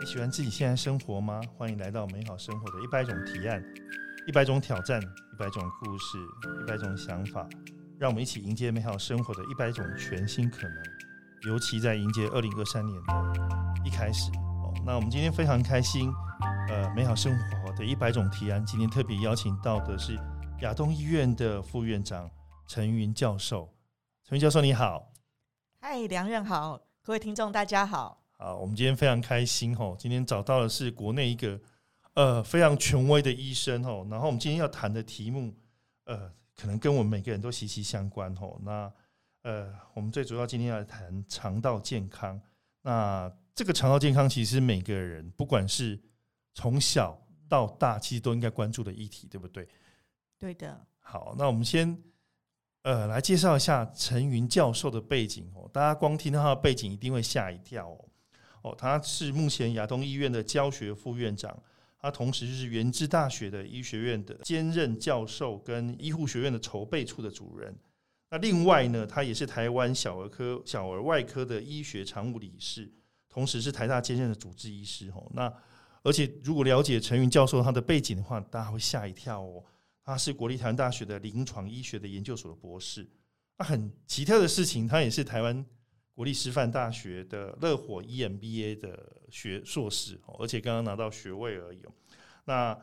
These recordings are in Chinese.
你喜欢自己现在生活吗？欢迎来到美好生活的一百种提案、一百种挑战、一百种故事、一百种想法，让我们一起迎接美好生活的一百种全新可能。尤其在迎接二零二三年的一开始哦，那我们今天非常开心，呃，美好生活的一百种提案，今天特别邀请到的是亚东医院的副院长陈云教授。陈云教授你好，嗨，梁任好，各位听众大家好。好，我们今天非常开心哦，今天找到的是国内一个呃非常权威的医生哦，然后我们今天要谈的题目呃，可能跟我们每个人都息息相关哦。那呃，我们最主要今天要谈肠道健康。那这个肠道健康，其实每个人不管是从小到大，其实都应该关注的议题，对不对？对的。好，那我们先呃来介绍一下陈云教授的背景哦。大家光听到他的背景，一定会吓一跳哦。哦，他是目前亚东医院的教学副院长，他同时是原治大学的医学院的兼任教授，跟医护学院的筹备处的主任。那另外呢，他也是台湾小儿科、小儿外科的医学常务理事，同时是台大兼任的主治医师。哦，那而且如果了解陈云教授他的背景的话，大家会吓一跳哦。他是国立台湾大学的临床医学的研究所的博士。那很奇特的事情，他也是台湾国立师范大学的热火 EMBA 的学硕士，而且刚刚拿到学位而已。那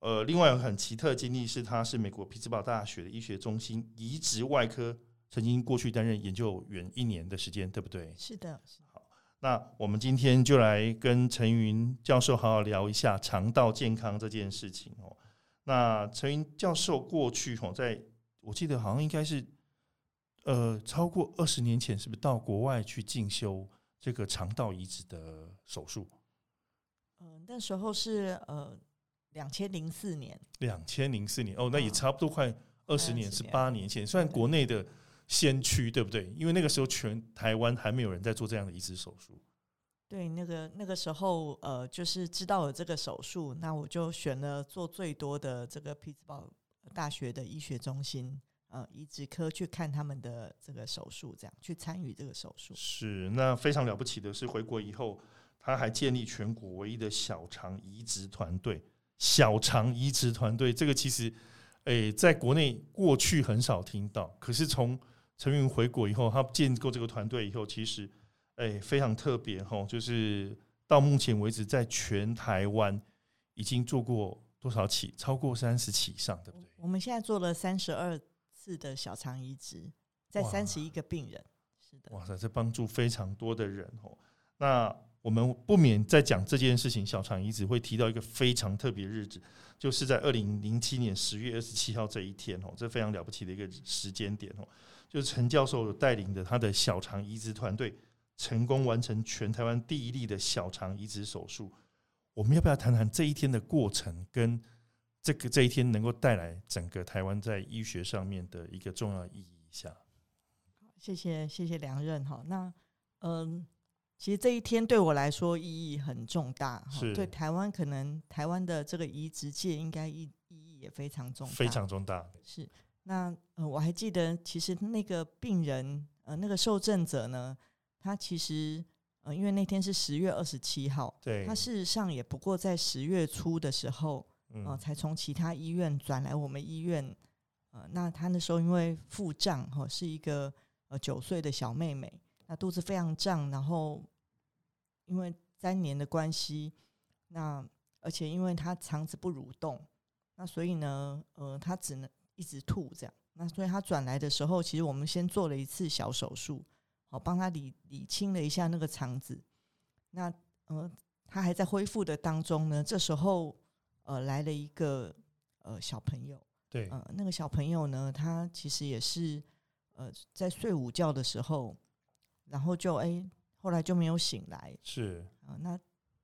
呃，另外有很奇特的经历是，他是美国匹兹堡大学的医学中心移植外科，曾经过去担任研究员一年的时间，对不对？是的。好，那我们今天就来跟陈云教授好好聊一下肠道健康这件事情哦。那陈云教授过去哦，在我记得好像应该是呃超过二十年前，是不是到国外去进修这个肠道移植的手术？嗯，那时候是呃。两千零四年，两千零四年哦，那也差不多快二十年，是八年前，算国内的先驱，对不对？因为那个时候全台湾还没有人在做这样的移植手术。对，那个那个时候，呃，就是知道了这个手术，那我就选了做最多的这个匹兹堡大学的医学中心，呃，移植科去看他们的这个手术，这样去参与这个手术。是，那非常了不起的是，回国以后，他还建立全国唯一的小肠移植团队。小肠移植团队，这个其实，诶，在国内过去很少听到。可是从陈云回国以后，他建构这个团队以后，其实，诶，非常特别哈。就是到目前为止，在全台湾已经做过多少起？超过三十起以上，对不对？我们现在做了三十二次的小肠移植，在三十一个病人。是的，哇塞，这帮助非常多的人哦。那我们不免在讲这件事情，小肠移植会提到一个非常特别日子，就是在二零零七年十月二十七号这一天哦，这非常了不起的一个时间点哦，就是陈教授带领的他的小肠移植团队成功完成全台湾第一例的小肠移植手术。我们要不要谈谈这一天的过程，跟这个这一天能够带来整个台湾在医学上面的一个重要意义一下？谢谢谢谢梁任哈，那嗯。其实这一天对我来说意义很重大，对台湾可能台湾的这个移植界应该意意义也非常重，非常重大。是那呃，我还记得，其实那个病人呃，那个受赠者呢，他其实呃，因为那天是十月二十七号，对，他事实上也不过在十月初的时候，呃，才从其他医院转来我们医院，呃，那他那时候因为腹胀哈，是一个呃九岁的小妹妹。那肚子非常胀，然后因为粘连的关系，那而且因为她肠子不蠕动，那所以呢，呃，她只能一直吐这样。那所以她转来的时候，其实我们先做了一次小手术，好帮她理理清了一下那个肠子。那呃，她还在恢复的当中呢。这时候呃，来了一个呃小朋友，对，呃，那个小朋友呢，他其实也是呃在睡午觉的时候。然后就哎，后来就没有醒来。是啊，那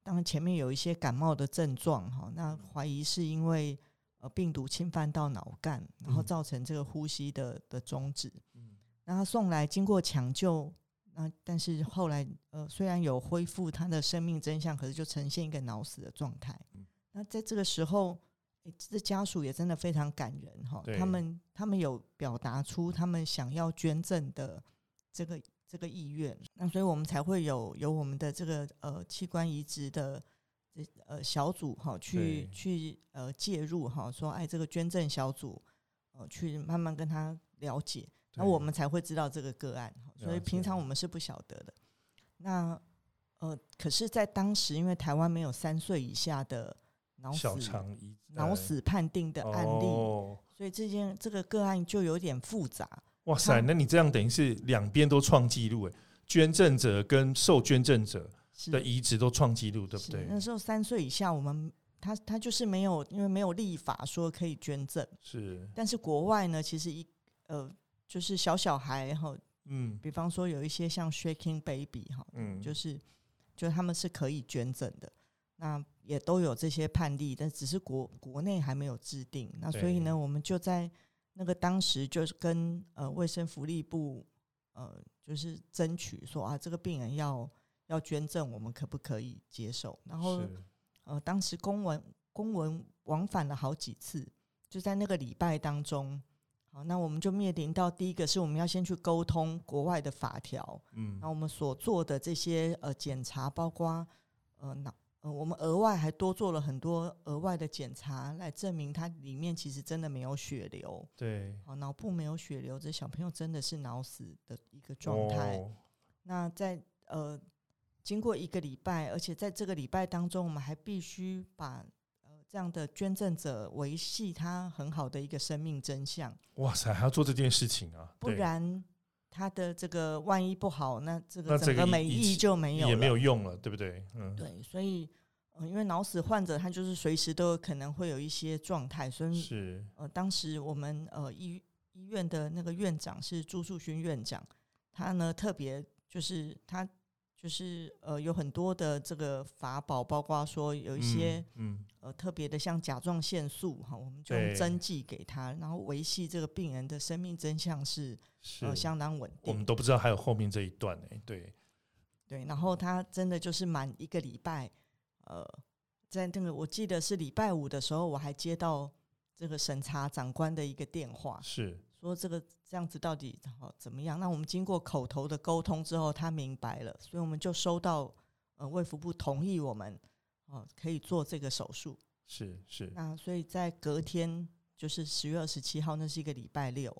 当然前面有一些感冒的症状哈，那怀疑是因为呃病毒侵犯到脑干，然后造成这个呼吸的的终止。嗯，那他送来经过抢救，那但是后来呃虽然有恢复他的生命真相，可是就呈现一个脑死的状态。嗯，那在这个时候，哎，这家属也真的非常感人哈。他们他们有表达出他们想要捐赠的这个。这个意愿，那所以我们才会有有我们的这个呃器官移植的这呃小组哈，去去呃介入哈，说哎，这个捐赠小组呃去慢慢跟他了解，那我们才会知道这个个案，所以平常我们是不晓得的。那呃，可是，在当时，因为台湾没有三岁以下的脑死脑死判定的案例，所以这件这个个案就有点复杂。哇塞，那你这样等于是两边都创纪录哎，捐赠者跟受捐赠者的移植都创纪录，对不对？那时候三岁以下，我们他他就是没有，因为没有立法说可以捐赠。是，但是国外呢，其实一呃，就是小小孩哈，嗯，比方说有一些像 Shaking Baby 哈，嗯，就是。就他们是可以捐赠的，那也都有这些判例，但只是国国内还没有制定。那所以呢，我们就在那个当时就是跟呃卫生福利部呃就是争取说啊，这个病人要要捐赠，我们可不可以接受？然后呃当时公文公文往返了好几次，就在那个礼拜当中。好，那我们就面临到第一个是我们要先去沟通国外的法条，嗯，那我们所做的这些呃检查，包括呃脑呃我们额外还多做了很多额外的检查，来证明它里面其实真的没有血流，对，好，脑部没有血流，这小朋友真的是脑死的一个状态。那在呃经过一个礼拜，而且在这个礼拜当中，我们还必须把呃。这样的捐赠者维系他很好的一个生命真相。哇塞，还要做这件事情啊！不然他的这个万一不好，那这个整个美意就没有也没有用了，对不对？嗯，对。所以，因为脑死患者他就是随时都有可能会有一些状态，所以是呃，当时我们呃医医院的那个院长是朱树勋院长，他呢特别就是他。就是呃有很多的这个法宝，包括说有一些嗯呃特别的像甲状腺素哈，我们就用针剂给他，然后维系这个病人的生命真相是呃相当稳定。我们都不知道还有后面这一段呢，对对。然后他真的就是满一个礼拜，呃，在那个我记得是礼拜五的时候，我还接到这个审查长官的一个电话，是说这个。这样子到底好怎么样？那我们经过口头的沟通之后，他明白了，所以我们就收到呃卫福部同意我们哦可以做这个手术。是是。那所以在隔天就是十月二十七号，那是一个礼拜六。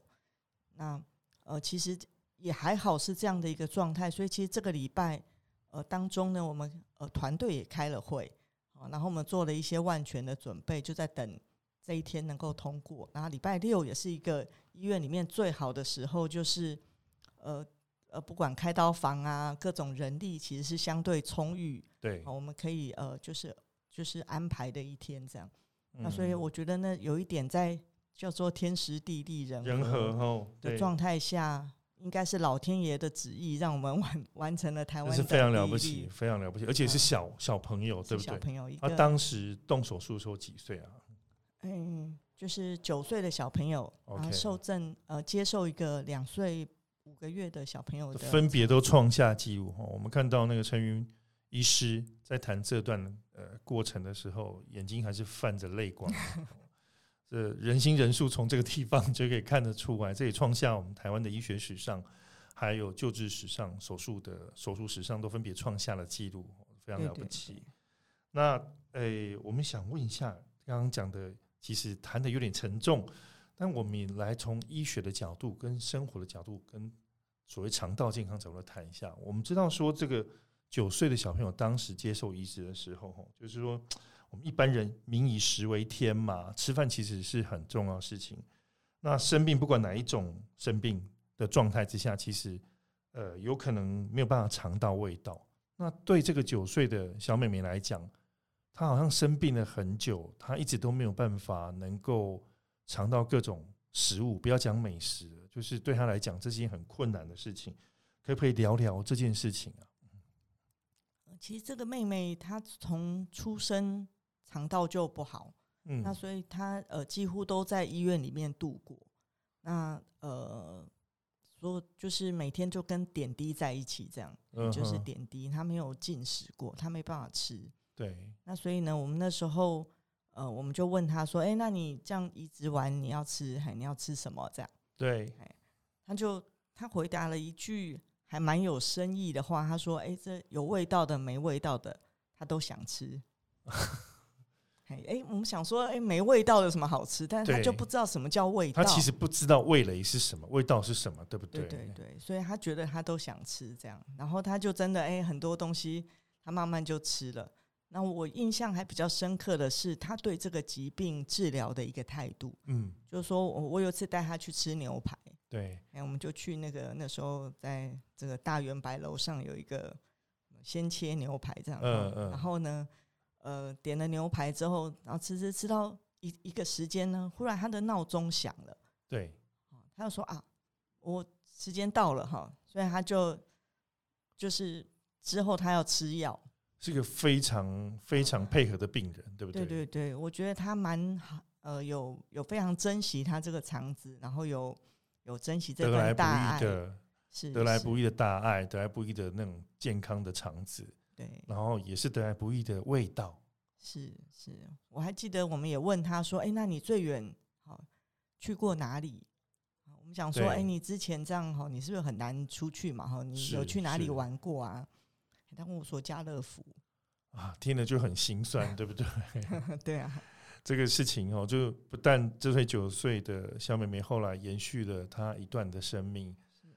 那呃其实也还好是这样的一个状态，所以其实这个礼拜呃当中呢，我们呃团队也开了会啊，然后我们做了一些万全的准备，就在等。这一天能够通过，然后礼拜六也是一个医院里面最好的时候，就是呃呃，不管开刀房啊，各种人力其实是相对充裕，对，我们可以呃，就是就是安排的一天这样。那所以我觉得呢，有一点在叫做天时地利人人和的状态下，应该是老天爷的旨意，让我们完完成了台湾是非常了不起，非常了不起，而且是小小朋友，对不对？小朋友，他当时动手术的时候几岁啊？嗯，就是九岁的小朋友，然后受赠呃接受一个两岁五个月的小朋友的，分别都创下纪录哈。我们看到那个陈云医师在谈这段呃过程的时候，眼睛还是泛着泪光。这人心人数从这个地方就可以看得出来，这也创下我们台湾的医学史上，还有救治史上、手术的手术史上都分别创下了纪录，非常了不起。那诶，我们想问一下，刚刚讲的。其实谈的有点沉重，但我们也来从医学的角度、跟生活的角度、跟所谓肠道健康角度谈一下。我们知道说，这个九岁的小朋友当时接受移植的时候，就是说，我们一般人民以食为天嘛，吃饭其实是很重要的事情。那生病不管哪一种生病的状态之下，其实呃有可能没有办法尝到味道。那对这个九岁的小妹妹来讲，他好像生病了很久，他一直都没有办法能够尝到各种食物。不要讲美食，就是对他来讲，这是件很困难的事情。可不可以聊聊这件事情啊？其实这个妹妹她从出生肠道就不好，嗯，那所以她呃几乎都在医院里面度过。那呃，说就是每天就跟点滴在一起，这样就是点滴，她没有进食过，她没办法吃。对，那所以呢，我们那时候，呃，我们就问他说：“哎，那你这样移植完，你要吃，还你要吃什么？”这样，对，他就他回答了一句还蛮有深意的话，他说：“哎，这有味道的、没味道的，他都想吃。”哎，我们想说，哎，没味道有什么好吃？但是他就不知道什么叫味道。他其实不知道味蕾是什么，味道是什么，对不对？对对对，所以他觉得他都想吃这样，然后他就真的哎，很多东西他慢慢就吃了。那我印象还比较深刻的是，他对这个疾病治疗的一个态度。嗯，就是说我我有次带他去吃牛排，对，哎，我们就去那个那时候在这个大圆白楼上有一个先切牛排这样，嗯嗯，然后呢，呃，点了牛排之后，然后吃吃吃到一一个时间呢，忽然他的闹钟响了，对，他就说啊，我时间到了哈，所以他就就是之后他要吃药。是个非常非常配合的病人，对不对？对对对，我觉得他蛮好，呃，有有非常珍惜他这个肠子，然后有有珍惜这份大爱的，是得来不易的大爱，得来不易的那种健康的肠子，对，然后也是得来不易的味道，是是，我还记得我们也问他说，哎，那你最远好去过哪里？我们想说，哎，你之前这样哈，你是不是很难出去嘛？哈，你有去哪里玩过啊？他跟我说家乐福啊，听了就很心酸，对不对？对啊，这个事情哦，就不但这位九岁的小妹妹后来延续了她一段的生命，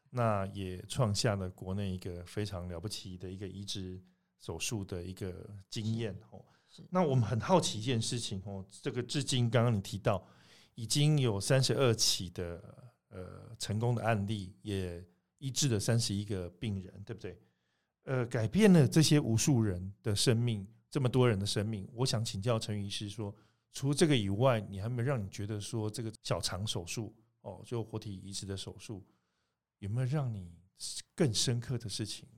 那也创下了国内一个非常了不起的一个移植手术的一个经验哦。那我们很好奇一件事情哦，这个至今刚刚你提到已经有三十二起的呃成功的案例，也医治了三十一个病人，对不对？呃，改变了这些无数人的生命，这么多人的生命。我想请教陈医师说，除了这个以外，你还没有让你觉得说这个小肠手术哦，就活体移植的手术，有没有让你更深刻的事情？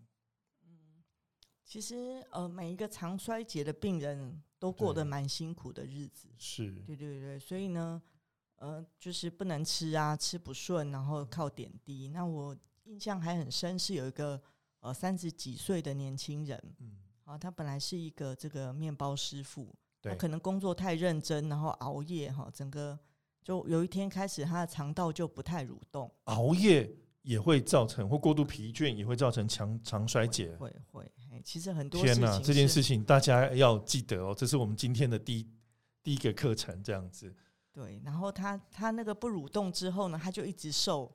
嗯，其实呃，每一个肠衰竭的病人都过得蛮辛苦的日子，是对对对，所以呢，呃，就是不能吃啊，吃不顺，然后靠点滴。那我印象还很深，是有一个。呃，三十几岁的年轻人，嗯，啊，他本来是一个这个面包师傅，他可能工作太认真，然后熬夜哈，整个就有一天开始，他的肠道就不太蠕动。熬夜也会造成，或过度疲倦也会造成肠肠衰竭。会会，其实很多天哪，这件事情大家要记得哦，这是我们今天的第第一个课程，这样子。对，然后他他那个不蠕动之后呢，他就一直瘦。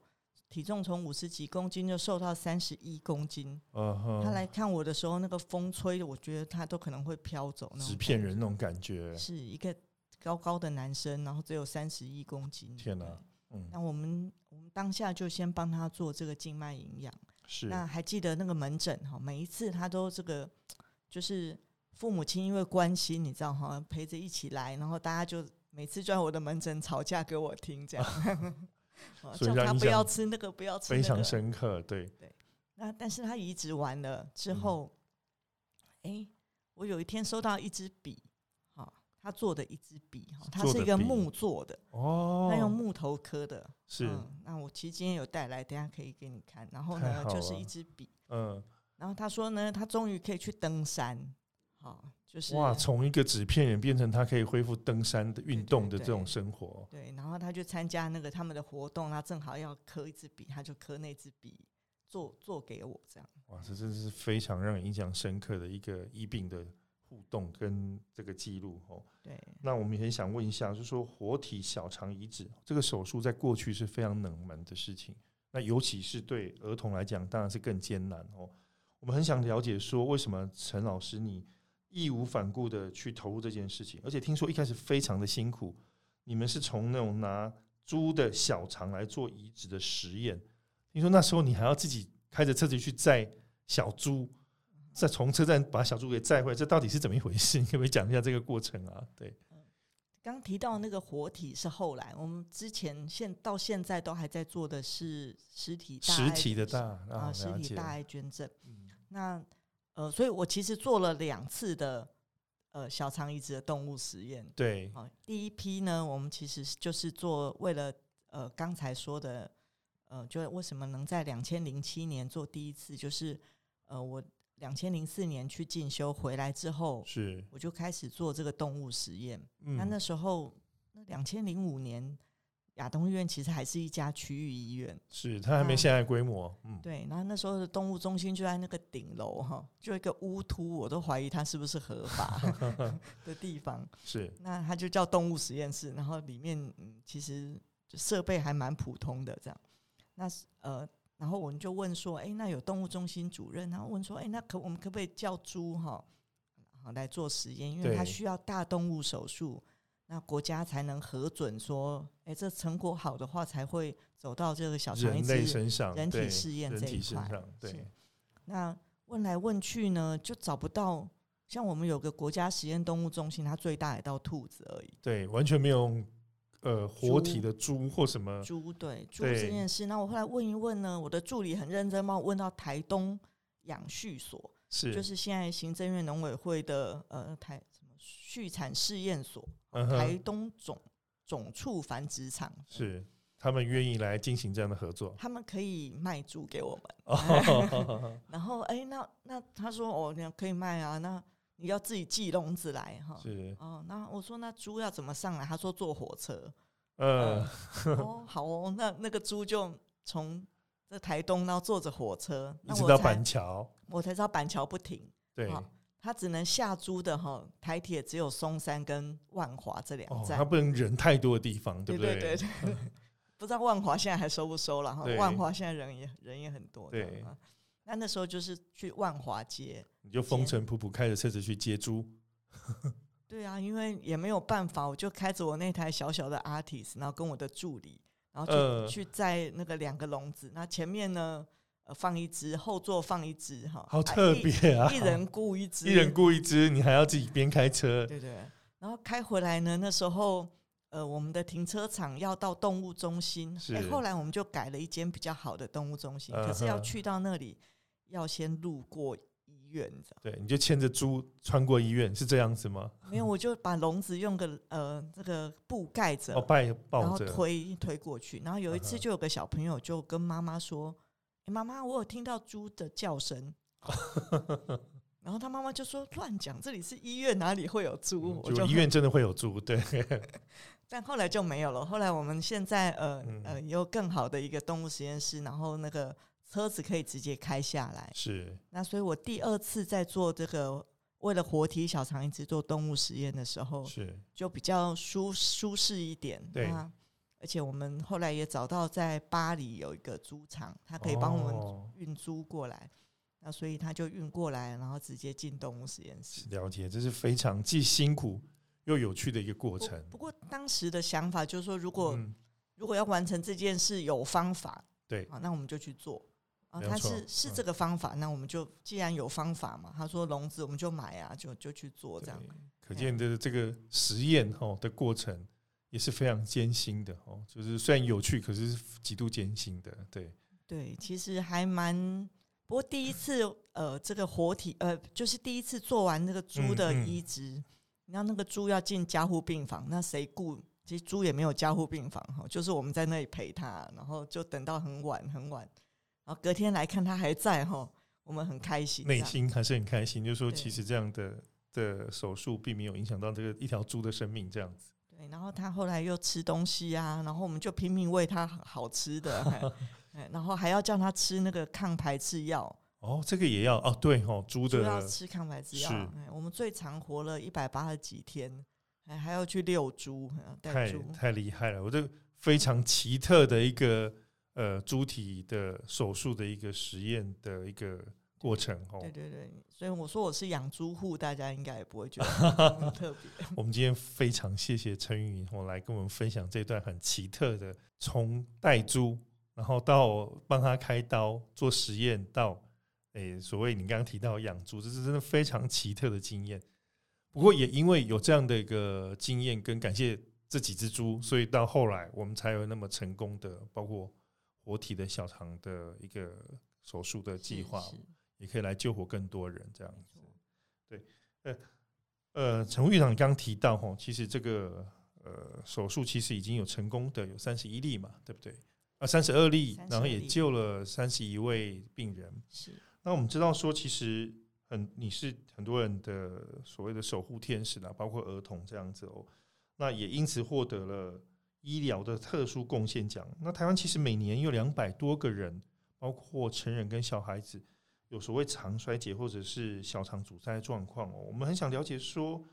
体重从五十几公斤就瘦到三十一公斤。他来看我的时候，那个风吹的，我觉得他都可能会飘走。纸片人那种感觉。是一个高高的男生，然后只有三十一公斤。天哪！嗯，那我们我们当下就先帮他做这个静脉营养。是。那还记得那个门诊哈？每一次他都这个，就是父母亲因为关心，你知道哈，陪着一起来，然后大家就每次就在我的门诊吵架给我听，这样。叫他不要吃那个，不要吃。非常深刻，对对。那但是他移植完了之后，哎，我有一天收到一支笔，哈，他做的一支笔，哈，它是一个木做的哦，他用木头刻的，是。那我其实今天有带来，等下可以给你看。然后呢，就是一支笔，嗯。然后他说呢，他终于可以去登山，好。就是哇，从一个纸片人变成他可以恢复登山的运动的这种生活。对，然后他就参加那个他们的活动，他正好要刻一支笔，他就刻那支笔做做给我这样。哇，这真是非常让人印象深刻的一个医病的互动跟这个记录哦。对，那我们也想问一下，就是说活体小肠移植这个手术在过去是非常冷门的事情，那尤其是对儿童来讲，当然是更艰难哦。我们很想了解说，为什么陈老师你？义无反顾的去投入这件事情，而且听说一开始非常的辛苦。你们是从那种拿猪的小肠来做移植的实验，听说那时候你还要自己开着车子去载小猪，再从车站把小猪给载回来，这到底是怎么一回事？你可不可以讲一下这个过程啊？对，刚提到那个活体是后来，我们之前现到现在都还在做的是实体大实体的大啊，实体大爱捐赠。那呃，所以我其实做了两次的呃小肠移植的动物实验。对，啊，第一批呢，我们其实就是做为了呃刚才说的呃，就为什么能在两千零七年做第一次，就是呃我两千零四年去进修回来之后，是我就开始做这个动物实验。那那时候那两千零五年亚东医院其实还是一家区域医院，是它还没现在规模，嗯，对。然后那时候的动物中心就在那个顶楼哈，就一个乌突，我都怀疑它是不是合法 的地方。是，那它就叫动物实验室，然后里面嗯其实设备还蛮普通的这样。那呃，然后我们就问说，哎，那有动物中心主任，然后问说，哎，那可我们可不可以叫猪哈，好来做实验，因为它需要大动物手术。那国家才能核准说，哎，这成果好的话，才会走到这个小肠人类身上、人体试验这一块。对，那问来问去呢，就找不到。像我们有个国家实验动物中心，它最大也到兔子而已。对，完全没有呃活体的猪或什么猪。对，猪这件事。那我后来问一问呢，我的助理很认真帮我问到台东养畜所，是就是现在行政院农委会的呃台畜产试验所。台东总总畜繁殖场是他们愿意来进行这样的合作，他们可以卖猪给我们。然后哎，那那他说哦，你可以卖啊，那你要自己寄笼子来哈。是哦，那我说那猪要怎么上来？他说坐火车。嗯，哦好哦，那那个猪就从这台东然后坐着火车一直到板桥，我才知道板桥不停。对。他只能下租的哈，台铁只有松山跟万华这两站，他不能人太多的地方，对不对？对对对，不知道万华现在还收不收了哈？万华现在人也人也很多，对。那那时候就是去万华街，你就风尘仆仆开着车子去接猪。对啊，因为也没有办法，我就开着我那台小小的 Artis，然后跟我的助理，然后就去载那个两个笼子，那前面呢？呃，放一只后座放一只哈，好特别啊！一人雇一只，一人雇一只，你还要自己边开车，对对。然后开回来呢，那时候呃，我们的停车场要到动物中心，哎，后来我们就改了一间比较好的动物中心，可是要去到那里要先路过医院，你知道？对，你就牵着猪穿过医院，是这样子吗？没有，我就把笼子用个呃这个布盖着，哦，抱然后推推过去。然后有一次就有个小朋友就跟妈妈说。妈妈，我有听到猪的叫声，然后他妈妈就说乱讲，这里是医院，哪里会有猪？我就医院真的会有猪，对。但后来就没有了。后来我们现在呃呃有更好的一个动物实验室，然后那个车子可以直接开下来。是。那所以我第二次在做这个为了活体小肠移植做动物实验的时候，是就比较舒舒适一点。对。而且我们后来也找到在巴黎有一个猪场，它可以帮我们运猪过来，那所以他就运过来，然后直接进动物实验室。了解，这是非常既辛苦又有趣的一个过程。不过当时的想法就是说，如果如果要完成这件事，有方法，对，啊，那我们就去做。啊，他是是这个方法，那我们就既然有方法嘛，他说笼子我们就买啊，就就去做这样。可见的这个实验哦的过程。也是非常艰辛的哦，就是虽然有趣，可是极度艰辛的。对对，其实还蛮。不过第一次呃，这个活体呃，就是第一次做完那个猪的移植，然后那个猪要进加护病房，那谁顾？其实猪也没有加护病房哈，就是我们在那里陪他，然后就等到很晚很晚，然后隔天来看他还在哈，我们很开心，内心还是很开心，就说其实这样的的手术并没有影响到这个一条猪的生命，这样子。然后他后来又吃东西啊，然后我们就拼命喂他好吃的，然后还要叫他吃那个抗排斥药。哦，这个也要哦，对哦，猪的要吃抗排斥药。我们最长活了一百八十几天，还还要去遛猪，带猪，太厉害了！我这非常奇特的一个呃猪体的手术的一个实验的一个。过程哦，对对对，所以我说我是养猪户，大家应该也不会觉得 很特别。我们今天非常谢谢陈云我来跟我们分享这段很奇特的，从带猪，然后到帮他开刀做实验，到诶所谓你刚刚提到养猪，这是真的非常奇特的经验。不过也因为有这样的一个经验，跟感谢这几只猪，所以到后来我们才有那么成功的，包括活体的小肠的一个手术的计划。也可以来救活更多人，这样子。对，呃，呃，陈院长刚刚提到哈，其实这个呃手术其实已经有成功的有三十一例嘛，对不对？啊，三十二例，然后也救了三十一位病人。是。那我们知道说，其实很你是很多人的所谓的守护天使啦，包括儿童这样子哦。那也因此获得了医疗的特殊贡献奖。那台湾其实每年有两百多个人，包括成人跟小孩子，有所谓肠衰竭或者是小肠阻塞状况哦。我们很想了解说，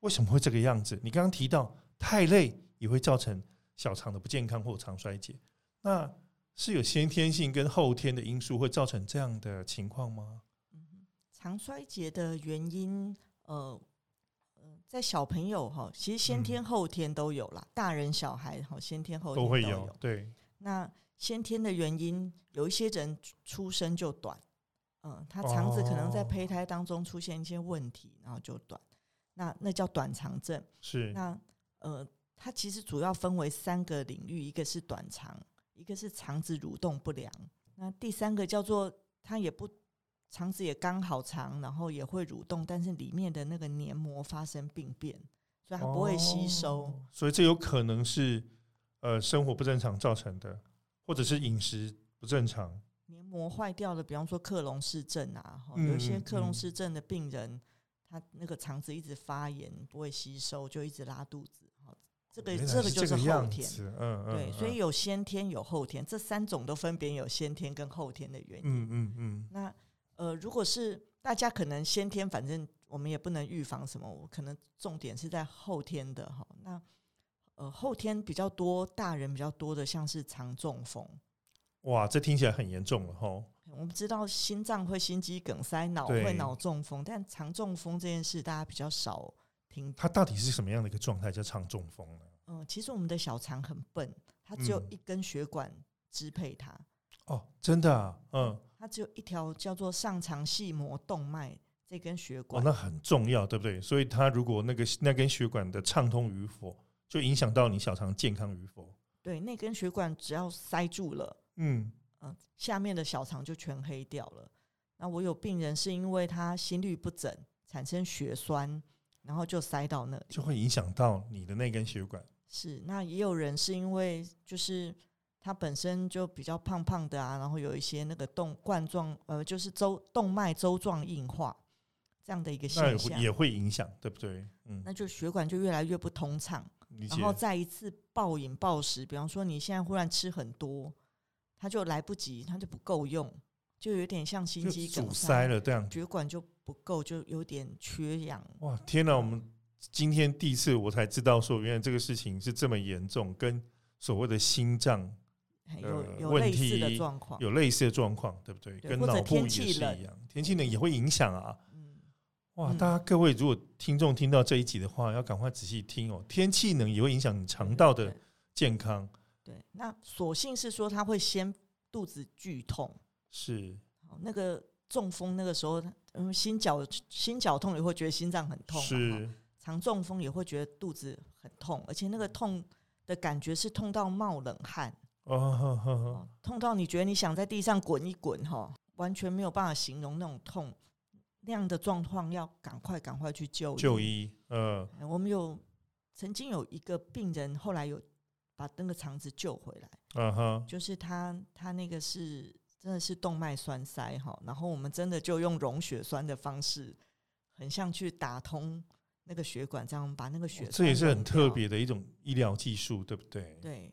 为什么会这个样子？你刚刚提到太累也会造成小肠的不健康或肠衰竭，那是有先天性跟后天的因素会造成这样的情况吗？肠衰竭的原因，呃。在小朋友哈，其实先天后天都有啦。大人小孩哈，先天后天都会有。对，那先天的原因，有一些人出生就短，嗯，他肠子可能在胚胎当中出现一些问题，然后就短。那那叫短肠症。是。那呃，它其实主要分为三个领域，一个是短肠，一个是肠子蠕动不良，那第三个叫做它也不。肠子也刚好长，然后也会蠕动，但是里面的那个黏膜发生病变，所以它不会吸收。所以这有可能是呃生活不正常造成的，或者是饮食不正常。黏膜坏掉的，比方说克隆氏症啊，有一些克隆氏症的病人，他那个肠子一直发炎，不会吸收，就一直拉肚子。这个这个就是后天，嗯对，所以有先天有后天，这三种都分别有先天跟后天的原因。嗯嗯嗯，那。呃，如果是大家可能先天，反正我们也不能预防什么，我可能重点是在后天的哈。那呃，后天比较多，大人比较多的，像是肠中风。哇，这听起来很严重了吼。我们知道心脏会心肌梗塞，脑会脑中风，但肠中风这件事大家比较少听。它到底是什么样的一个状态叫肠中风呢？嗯，其实我们的小肠很笨，它只有一根血管支配它。哦，真的啊，嗯。它只有一条叫做上肠系膜动脉这根血管，哦，那很重要，对不对？所以它如果那个那根血管的畅通与否，就影响到你小肠健康与否。对，那根血管只要塞住了，嗯嗯，下面的小肠就全黑掉了。那我有病人是因为他心律不整，产生血栓，然后就塞到那里，就会影响到你的那根血管。是，那也有人是因为就是。他本身就比较胖胖的啊，然后有一些那个动冠状，呃，就是周动脉周状硬化这样的一个现象，也会影响，对不对？嗯，那就血管就越来越不通畅，然后再一次暴饮暴食，比方说你现在忽然吃很多，它就来不及，它就不够用，就有点像心肌梗塞了这样，血管就不够，就有点缺氧。哇，天哪！我们今天第一次我才知道说，原来这个事情是这么严重，跟所谓的心脏。有有类似的状况，有类似的状况，对不对？跟脑部也是一样，天气冷也会影响啊。嗯，哇，大家各位如果听众听到这一集的话，要赶快仔细听哦。天气冷也会影响你肠道的健康。对，那所幸是说他会先肚子剧痛，是。那个中风那个时候，嗯，心绞心绞痛也会觉得心脏很痛，是。常中风也会觉得肚子很痛，而且那个痛的感觉是痛到冒冷汗。哦，痛到你觉得你想在地上滚一滚哈，完全没有办法形容那种痛，那样的状况要赶快赶快去就医就医。嗯，我们有曾经有一个病人，后来有把那个肠子救回来。嗯哼，就是他他那个是真的是动脉栓塞哈，然后我们真的就用溶血栓的方式，很像去打通那个血管，这样把那个血这也是很特别的一种医疗技术，对不对？对。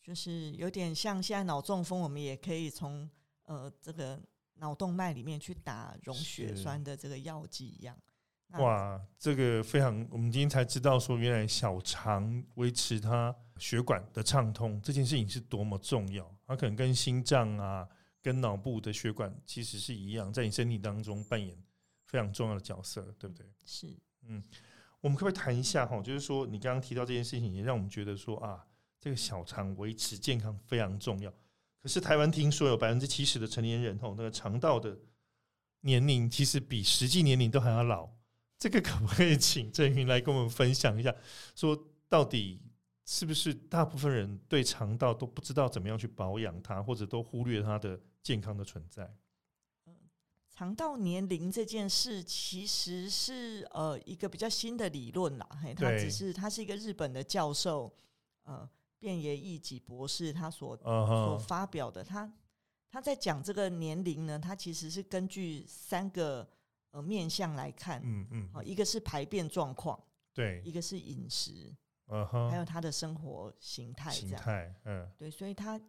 就是有点像现在脑中风，我们也可以从呃这个脑动脉里面去打溶血栓的这个药剂一样。哇，这个非常，我们今天才知道说，原来小肠维持它血管的畅通这件事情是多么重要。它可能跟心脏啊、跟脑部的血管其实是一样，在你身体当中扮演非常重要的角色，对不对？是，嗯，我们可不可以谈一下哈？就是说，你刚刚提到这件事情，也让我们觉得说啊。这个小肠维持健康非常重要，可是台湾听说有百分之七十的成年人吼，那个肠道的年龄其实比实际年龄都还要老。这个可不可以请郑云来跟我们分享一下？说到底是不是大部分人对肠道都不知道怎么样去保养它，或者都忽略它的健康的存在？肠道年龄这件事其实是呃一个比较新的理论啦，嘿，它只是它是一个日本的教授，呃。便野义己博士他所所发表的，他他在讲这个年龄呢，他其实是根据三个呃面向来看，嗯嗯，好，一个是排便状况，对，一个是饮食，嗯哼，还有他的生活形态。形态，嗯，对，所以他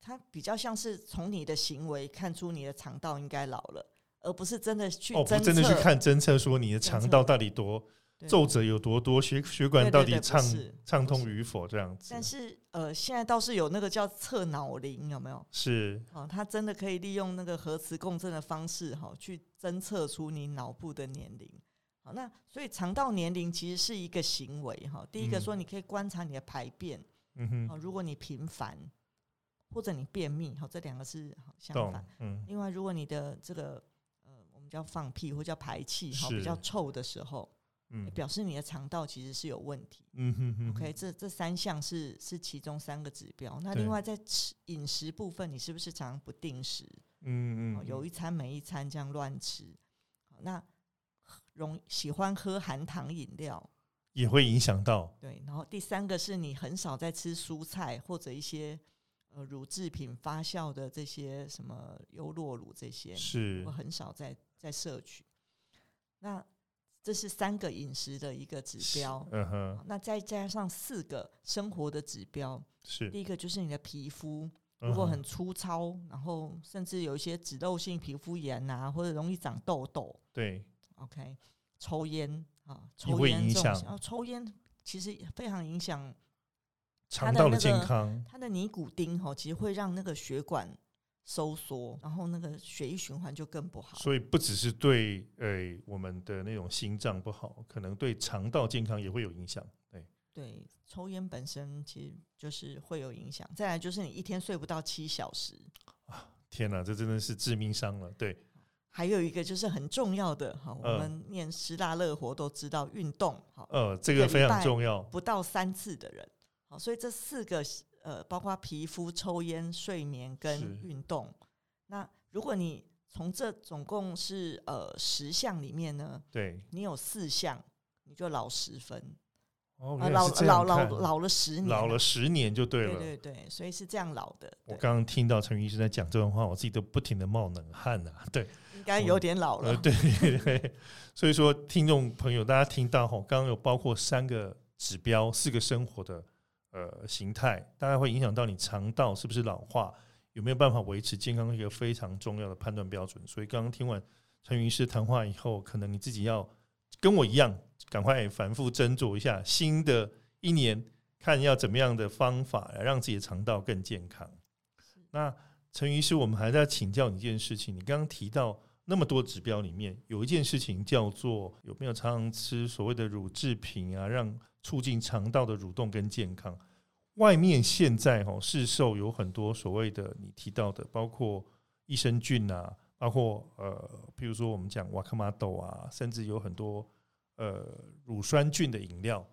他比较像是从你的行为看出你的肠道应该老了，而不是真的去哦，不真的去看侦测说你的肠道到底多皱褶有多多，血血管到底畅畅通与否，这样子但是呃，现在倒是有那个叫测脑龄，有没有？是哦，他真的可以利用那个核磁共振的方式，哈、去侦测出你脑部的年龄。好，那所以肠道年龄其实是一个行为，哈、第一个嗯说你可以观察你的排便，哦，嗯哼，如果你频繁或者你便秘，好、这两个是相反。，嗯，另外，如果你的这个呃，我们叫放屁或叫排气，哈、比较臭的时候，嗯表示你的肠道其实是有问题。嗯哼哼 OK，这这三项是是其中三个指标。那另外在吃饮食部分，你是不是常常不定时？嗯嗯，哦有一餐没一餐这样乱吃？好那容喜欢喝含糖饮料，也会影响到，对。然后第三个是你很少在吃蔬菜或者一些呃乳制品发酵的这些什么优酪乳这些，是。我很少在在摄取。那这是三个饮食的一个指标。嗯哼，那再加上四个生活的指标，是，第一个就是你的皮肤，如果很粗糙，然后甚至有一些脂漏性皮肤炎啊，或者容易长痘痘。对，，OK，抽烟啊，抽烟这种影响哦，抽烟其实非常影响肠道的健康，它的尼古丁哈，其实会让那个血管收缩，然后那个血液循环就更不好。所以不只是对呃我们的那种心脏不好，可能对肠道健康也会有影响。对，对，抽烟本身其实就是会有影响。再来就是你一天睡不到七小时，天哪，这真的是致命伤了。对，还有一个就是很重要的哈，我嗯们念师大乐活都知道运动哈，呃，这个非常重要。不到三次的人，好，所以这四个呃，包括皮肤、抽烟、睡眠跟是运动。那如果你从这总共是呃十项里面呢，对，你有四项，你就老十分，哦，呃，老老老老了十年啊，老了十年就对对了。对对对，所以是这样老的，我刚刚听到陈医师在讲这段话，我自己都不停的冒冷汗啊。对，应该有点老了呃，，对对对，所以说听众朋友，大家听到吼，刚刚有包括三个指标，四个生活的呃形态，大概会影响到你肠道是不是老化，有没有办法维持健康，一个非常重要的判断标准。所以刚刚听完陈医师谈话以后，可能你自己要跟我一样，赶快反复斟酌一下，新的一年看要怎么样的方法来让自己的肠道更健康。那陈医师，我们还在请教你一件事情，你刚刚提到那么多指标里面，有一件事情叫做有没有常常吃所谓的乳制品啊，让促进肠道的蠕动跟健康。外面现在哦市售有很多所谓的你提到的，包括益生菌啊，包括呃，譬如说我们讲瓦克玛豆啊，甚至有很多呃乳酸菌的饮料。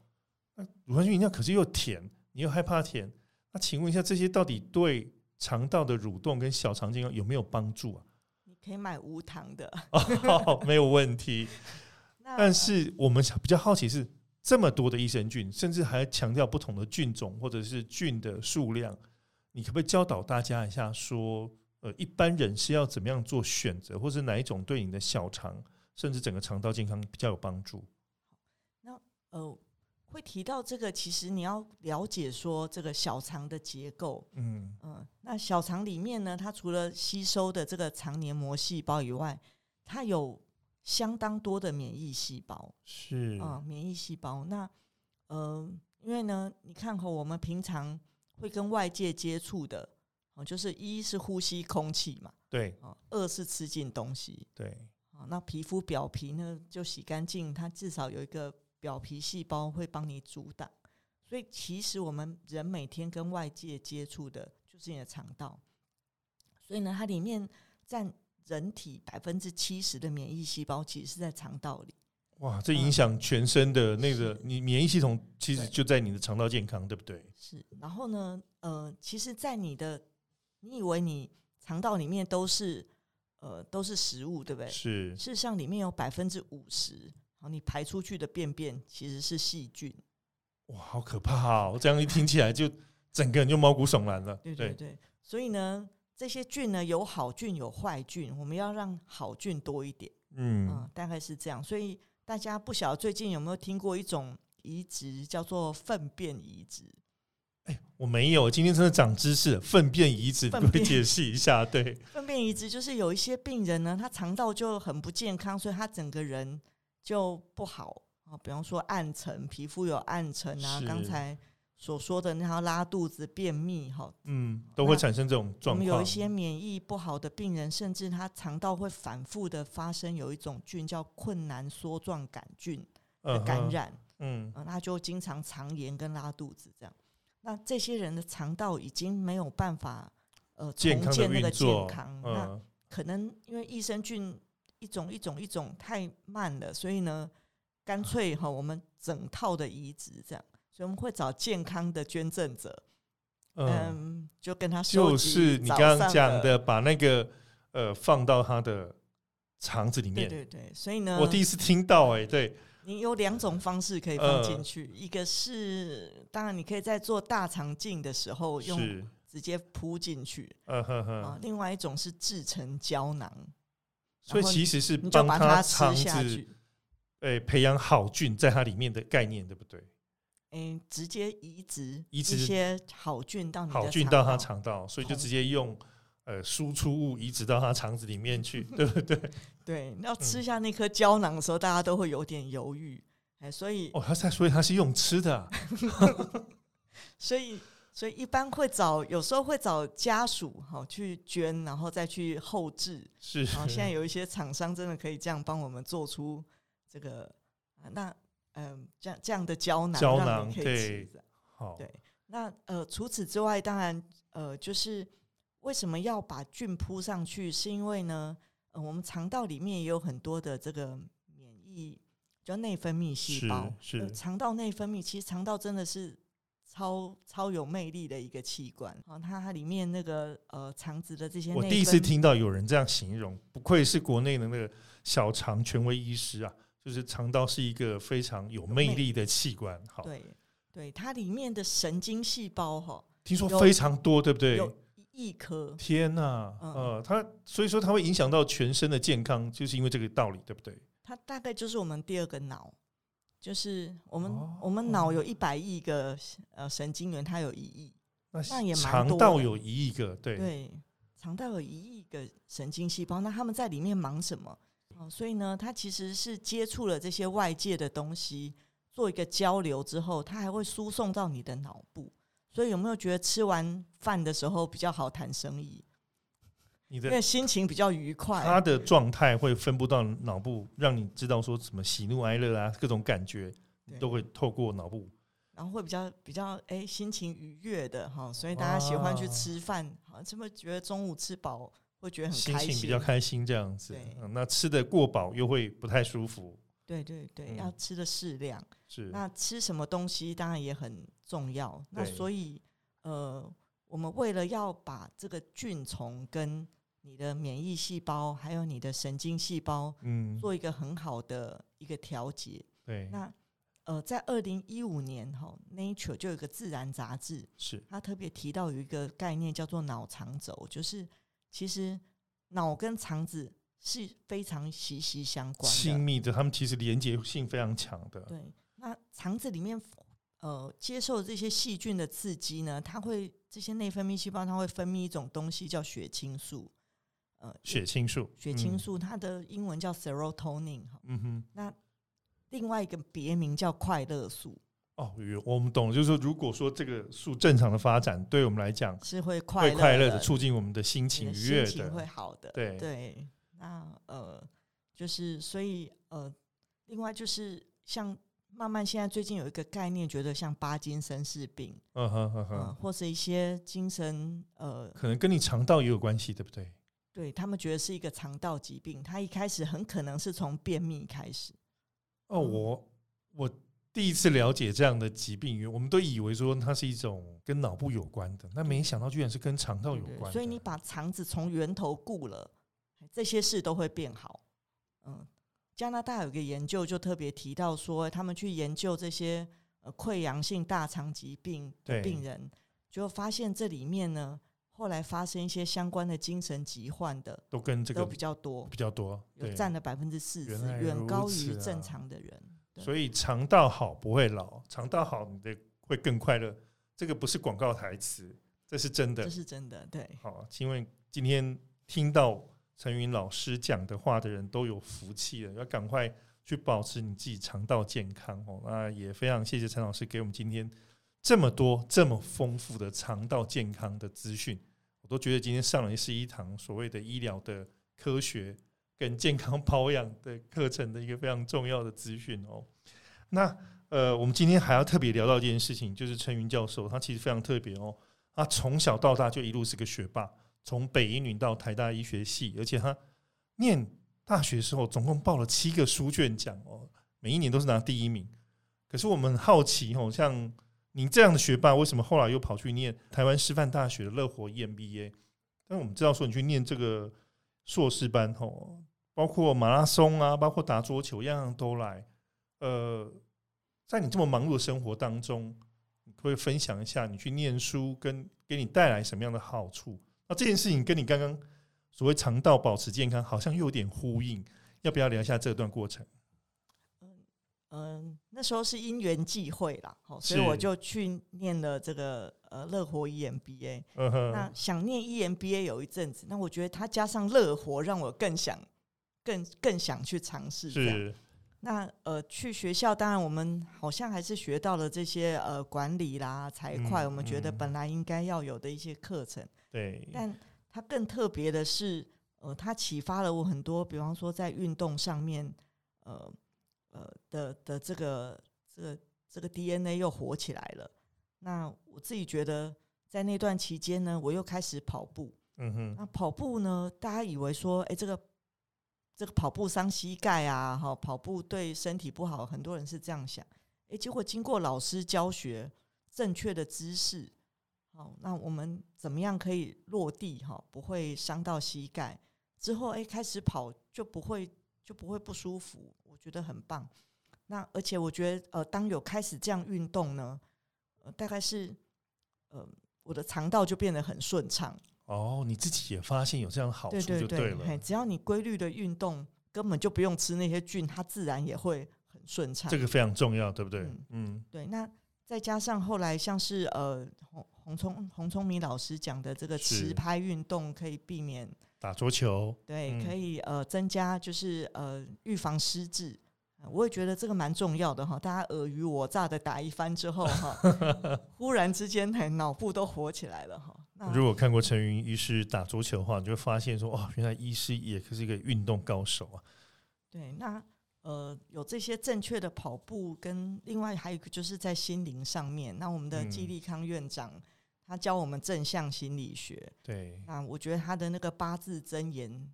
那乳酸菌饮料可是又甜，你又害怕甜，那请问一下，这些到底对肠道的蠕动跟小肠健康有没有帮助啊？你可以买无糖的，哦，没有问题。但是我们比较好奇是这么多的益生菌，甚至还强调不同的菌种或者是菌的数量，你可不可以教导大家一下说，呃，一般人是要怎么样做选择，或是哪一种对你的小肠甚至整个肠道健康比较有帮助？那呃，会提到这个，其实你要了解说这个小肠的结构。嗯，嗯、那小肠里面呢，它除了吸收的这个肠黏膜细胞以外，它有相当多的免疫细胞是，啊、免疫细胞。那呃，因为呢，你看和我们平常会跟外界接触的，哦、就是一是呼吸空气嘛，对哦、二是吃进东西，对，哦，那皮肤表皮呢就洗干净，它至少有一个表皮细胞会帮你阻挡。所以其实我们人每天跟外界接触的就是你的肠道，所以呢，它里面占人体百分之七十的免疫细胞，其实是在肠道里。哇，这影响全身的那个你免疫系统，其实就在你的肠道健康，对不对？是，然后呢，呃，其实，在你的你以为你肠道里面都是呃都是食物，对不对？是事实上，里面有百分之五十，好，你排出去的便便其实是细菌。哇，好可怕哦！这样一听起来就整个人就毛骨悚然了。对对对，所以呢，这些菌呢有好菌有坏菌，我们要让好菌多一点，嗯，嗯，大概是这样。所以大家不晓得最近有没有听过一种移植叫做粪便移植。哎，我没有，今天真的长知识了。粪便移植，你解释一下？对，粪便移植就是有一些病人呢，他肠道就很不健康，所以他整个人就不好啊。比方说暗沉，皮肤有暗沉啊。刚才所说的那条拉肚子、便秘，哈，嗯，都会产生这种状况。有一些免疫不好的病人，甚至他肠道会反复的发生有一种菌叫困难梭状杆菌的感染，嗯，那就经常肠炎跟拉肚子这样。那这些人的肠道已经没有办法呃重建那个健康，那可能因为益生菌一种一种一种太慢了，所以呢，干脆哈我们整套的移植这样，所以我们会找健康的捐赠者，嗯，就跟他就是你刚刚讲的，把那个呃放到他的肠子里面，对对对，所以呢，我第一次听到，哎，对。你有两种方式可以放进去，一个是当然你可以在做大肠镜的时候用直接铺进去，啊，另外一种是制成胶囊，所以其实是帮他肠子，哎，培养好菌在它里面的概念，对不对？嗯，直接移植移植一些好菌到好菌到它肠道，所以就直接用。呃，输出物移植到他肠子里面去，对不对？对，要吃下那颗胶囊的时候，大家都会有点犹豫，哎，所以哦，他在，所以他是用吃的，所以，所以一般会找，有时候会找家属哈去捐，然后再去后置。是，然后现在有一些厂商真的可以这样帮我们做出这个，那嗯，这样这样的胶囊，胶囊可以吃的。好，对，那呃，除此之外，当然呃，就是。为什么要把菌铺上去？是因为呢，呃，我们肠道里面也有很多的这个免疫，叫内分泌细胞。是肠道内分泌，其实肠道真的是超超有魅力的一个器官啊！它它里面那个呃肠子的这些，我第一次听到有人这样形容，不愧是国内的那个小肠权威医师啊！就是肠道是一个非常有魅力的器官。好，对对，它里面的神经细胞哈，听说非常多，对不对？一颗天呐，呃，它所以说它会影响到全身的健康，就是因为这个道理，对不对？它大概就是我们第二个脑，就是我们我们脑有一百亿个呃神经元，它有一亿，那也蛮多。肠道有一亿个，对对，肠道有一亿个神经细胞，那他们在里面忙什么？哦，所以呢，它其实是接触了这些外界的东西，做一个交流之后，它还会输送到你的脑部。所以有没有觉得吃完饭的时候比较好谈生意？你的因为心情比较愉快，他的状态会分布到脑部，让你知道说什么喜怒哀乐啊，各种感觉都会透过脑部，然后会比较比较哎心情愉悦的哈，所以大家喜欢去吃饭，好像这么觉得中午吃饱会觉得很开心，比较开心这样子。那吃的过饱又会不太舒服。对对对，要吃的适量。是那吃什么东西当然也很重要。那所以呃，我们为了要把这个菌虫跟你的免疫细胞还有你的神经细胞，嗯，做一个很好的一个调节。对。那呃，在二零一五年哈，Nature 就有个自然杂志，是它特别提到有一个概念叫做脑肠轴，就是其实脑跟肠子。是非常息息相关、亲密的，他们其实连接性非常强的。对，那肠子里面呃接受这些细菌的刺激呢，它会这些内分泌细胞它会分泌一种东西叫血清素。呃，血清素，血清素它的英文叫 serotonin。嗯哼，那另外一个别名叫快乐素。哦，我们懂，就是说，如果说这个素正常的发展，对我们来讲是会快快乐的，促进我们的心情愉悦的，会好的。对对。那呃，就是所以呃，另外就是像慢慢现在最近有一个概念，觉得像巴金森氏病，嗯哼哼哼，或是一些精神呃，可能跟你肠道也有关系，对不对？对他们觉得是一个肠道疾病，他一开始很可能是从便秘开始。哦，我我第一次了解这样的疾病，我们都以为说它是一种跟脑部有关的，那没想到居然是跟肠道有关。所以你把肠子从源头顾了。这些事都会变好。嗯，加拿大有个研究就特别提到说，他们去研究这些呃溃疡性大肠疾病的病人，就发现这里面呢，后来发生一些相关的精神疾患的，都跟这个比较多，比较多，有占了百分之四十，远高于正常的人。所以肠道好不会老，肠道好你的会更快乐。这个不是广告台词，这是真的，这是真的。对，好，因为今天听到陈云老师讲的话的人都有福气了，要赶快去保持你自己肠道健康哦。那也非常谢谢陈老师给我们今天这么多这么丰富的肠道健康的资讯，我都觉得今天上了是一堂所谓的医疗的科学。跟健康 保养的课程的一个非常重要的资讯哦。那呃，我们今天还要特别聊到一件事情，就是陈云教授，他其实非常特别哦。他从小到大就一路是个学霸，从北医女到台大医学系，而且他念大学时候总共报了七个书卷奖哦，每一年都是拿第一名。可是我们好奇哦，像您这样的学霸，为什么后来又跑去念台湾师范大学的乐活 EMBA？但我们知道说，你去念这个。硕士班吼，包括马拉松啊，包括打桌球，样样都来。呃，在你这么忙碌的生活当中，你会分享一下你去念书跟给你带来什么样的好处？那这件事情跟你刚刚所谓肠道保持健康，好像又有点呼应。要不要聊一下这段过程？嗯，那时候是因缘际会啦，好，所以我就去念了这个呃乐活 EMBA。那想念 EMBA 有一阵子，那我觉得它加上乐活，让我更想、更更想去尝试。是。那呃，去学校，当然我们好像还是学到了这些呃管理啦、财会，我们觉得本来应该要有的一些课程。对。但它更特别的是，呃，它启发了我很多，比方说在运动上面，呃。呃的的这个这个这个 DNA 又活起来了。那我自己觉得，在那段期间呢，我又开始跑步。嗯哼。那跑步呢，大家以为说，哎，这个这个跑步伤膝盖啊，哈，跑步对身体不好，很多人是这样想。哎，结果经过老师教学，正确的姿势，好，那我们怎么样可以落地哈，不会伤到膝盖？之后，哎，开始跑就不会就不会不舒服。我觉得很棒，那而且我觉得，呃，当有开始这样运动呢，呃，大概是，呃，我的肠道就变得很顺畅。哦，你自己也发现有这样好处就对了。只要你规律的运动，根本就不用吃那些菌，它自然也会很顺畅。这个非常重要，对不对？嗯，对。那再加上后来像是呃洪洪聪洪聪明老师讲的这个持拍运动，可以避免。打桌球，对，可以呃增加就是呃预防失智，我也觉得这个蛮重要的哈。大家尔虞我诈的打一番之后哈，忽然之间脑部都活起来了哈。如果看过陈云医师打桌球的话，你就会发现说哦，原来医师也是一个运动高手啊。对，那呃有这些正确的跑步，跟另外还有一个就是在心灵上面，那我们的季立康院长。他教我们正向心理学，对，那我觉得他的那个八字真言，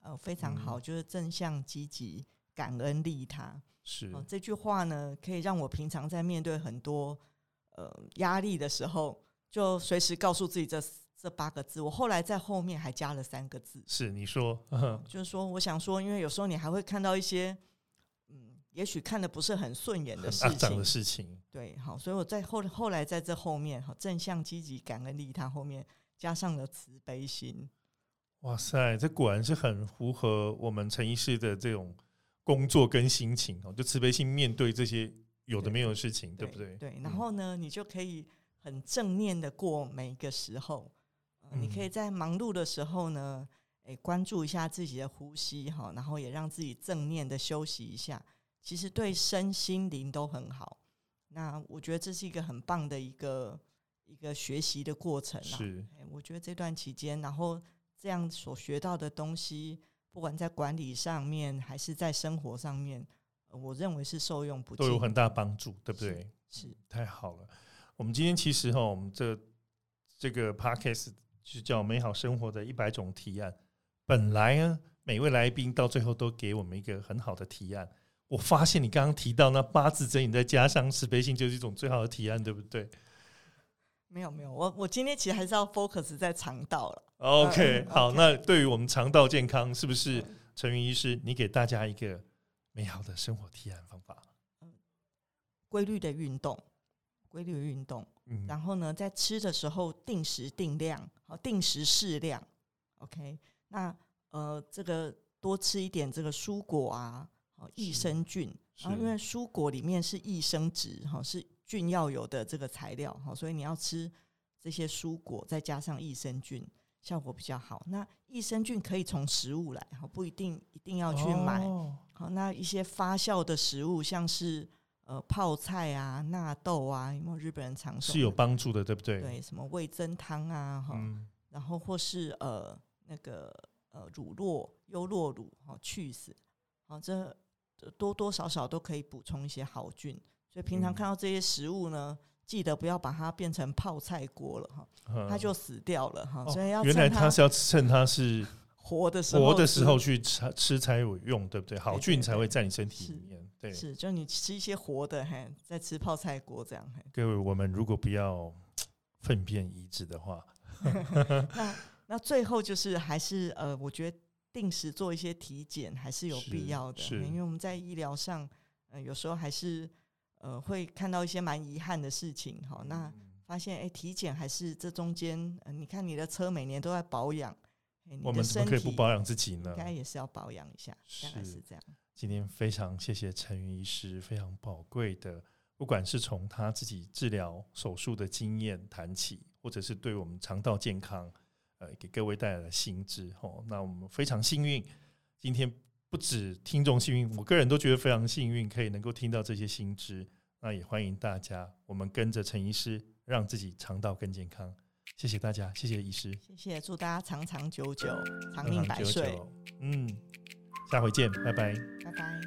呃，非常好，就是正向、积极、感恩、利他。是这句话呢，可以让我平常在面对很多呃压力的时候，就随时告诉自己这这八个字。我后来在后面还加了三个字，是你说，就是说，我想说，因为有时候你还会看到一些。也许看的不是很顺眼的事情，的事情，对，好，所以我在后后来在这后面，哈，正向、积极、感恩、利他后面加上了慈悲心。哇塞，这果然是很符合我们陈医师的这种工作跟心情哦，就慈悲心面对这些有的没有的事情，对不对？对，然后呢，你就可以很正面的过每一个时候。你可以在忙碌的时候呢，诶，关注一下自己的呼吸，哈，然后也让自己正面的休息一下。其实对身心灵都很好，那我觉得这是一个很棒的一个一个学习的过程啊。是，我觉得这段期间，然后这样所学到的东西，不管在管理上面还是在生活上面，我认为是受用不都有很大帮助，对不对？是，太好了。我们今天其实哈，我们这这个 podcast 就叫美好生活的一百种提案。本来呢，每位来宾到最后都给我们一个很好的提案。我发现你刚刚提到那八字真言，再加上慈悲心，就是一种最好的提案，对不对？没有没有，我我今天其实还是要 focus 在肠道了。OK，好，那对于我们肠道健康，是不是陈云医师，你给大家一个美好的生活提案方法？规律的运动，规律的运动，嗯，然后呢，在吃的时候定时定量，好，定时适量。OK，那呃，这个多吃一点这个蔬果啊。益生菌然后因为蔬果里面是益生质哈，是菌要有的这个材料哈，所以你要吃这些蔬果，再加上益生菌，效果比较好。那益生菌可以从食物来哈，不一定一定要去买。好，那一些发酵的食物，像是呃泡菜啊、纳豆啊，有没有日本人常说是有帮助的，对不对？对，什么味增汤啊，哈，然后或是呃那个呃乳酪、优酪乳哈，去死，好这。多多少少都可以补充一些好菌，所以平常看到这些食物呢，记得不要把它变成泡菜锅了哈，它就死掉了哈。所以要原来它是要趁它是 活的时候，活的时候去吃吃才有用，对不对？好菌才会在你身体里面。对，是就你吃一些活的，嘿，在吃泡菜锅这样。各位，我们如果不要粪便移植的话，那那最后就是还是呃，我觉得。定时做一些体检还是有必要的，因为我们在医疗上，呃，有时候还是呃会看到一些蛮遗憾的事情。哈，那发现哎，体检还是这中间，你看你的车每年都在保养，我们怎么可以不保养自己呢？应该也是要保养一下，大概是这样。今天非常谢谢陈云医师，非常宝贵的，不管是从他自己治疗手术的经验谈起，或者是对我们肠道健康。呃，给各位带来的新知哦，那我们非常幸运，今天不止听众幸运，我个人都觉得非常幸运，可以能够听到这些新知。那也欢迎大家，我们跟着陈医师，让自己肠道更健康。谢谢大家，谢谢医师，谢谢，祝大家长长久久，长命百岁。嗯，下回见，拜拜，拜拜。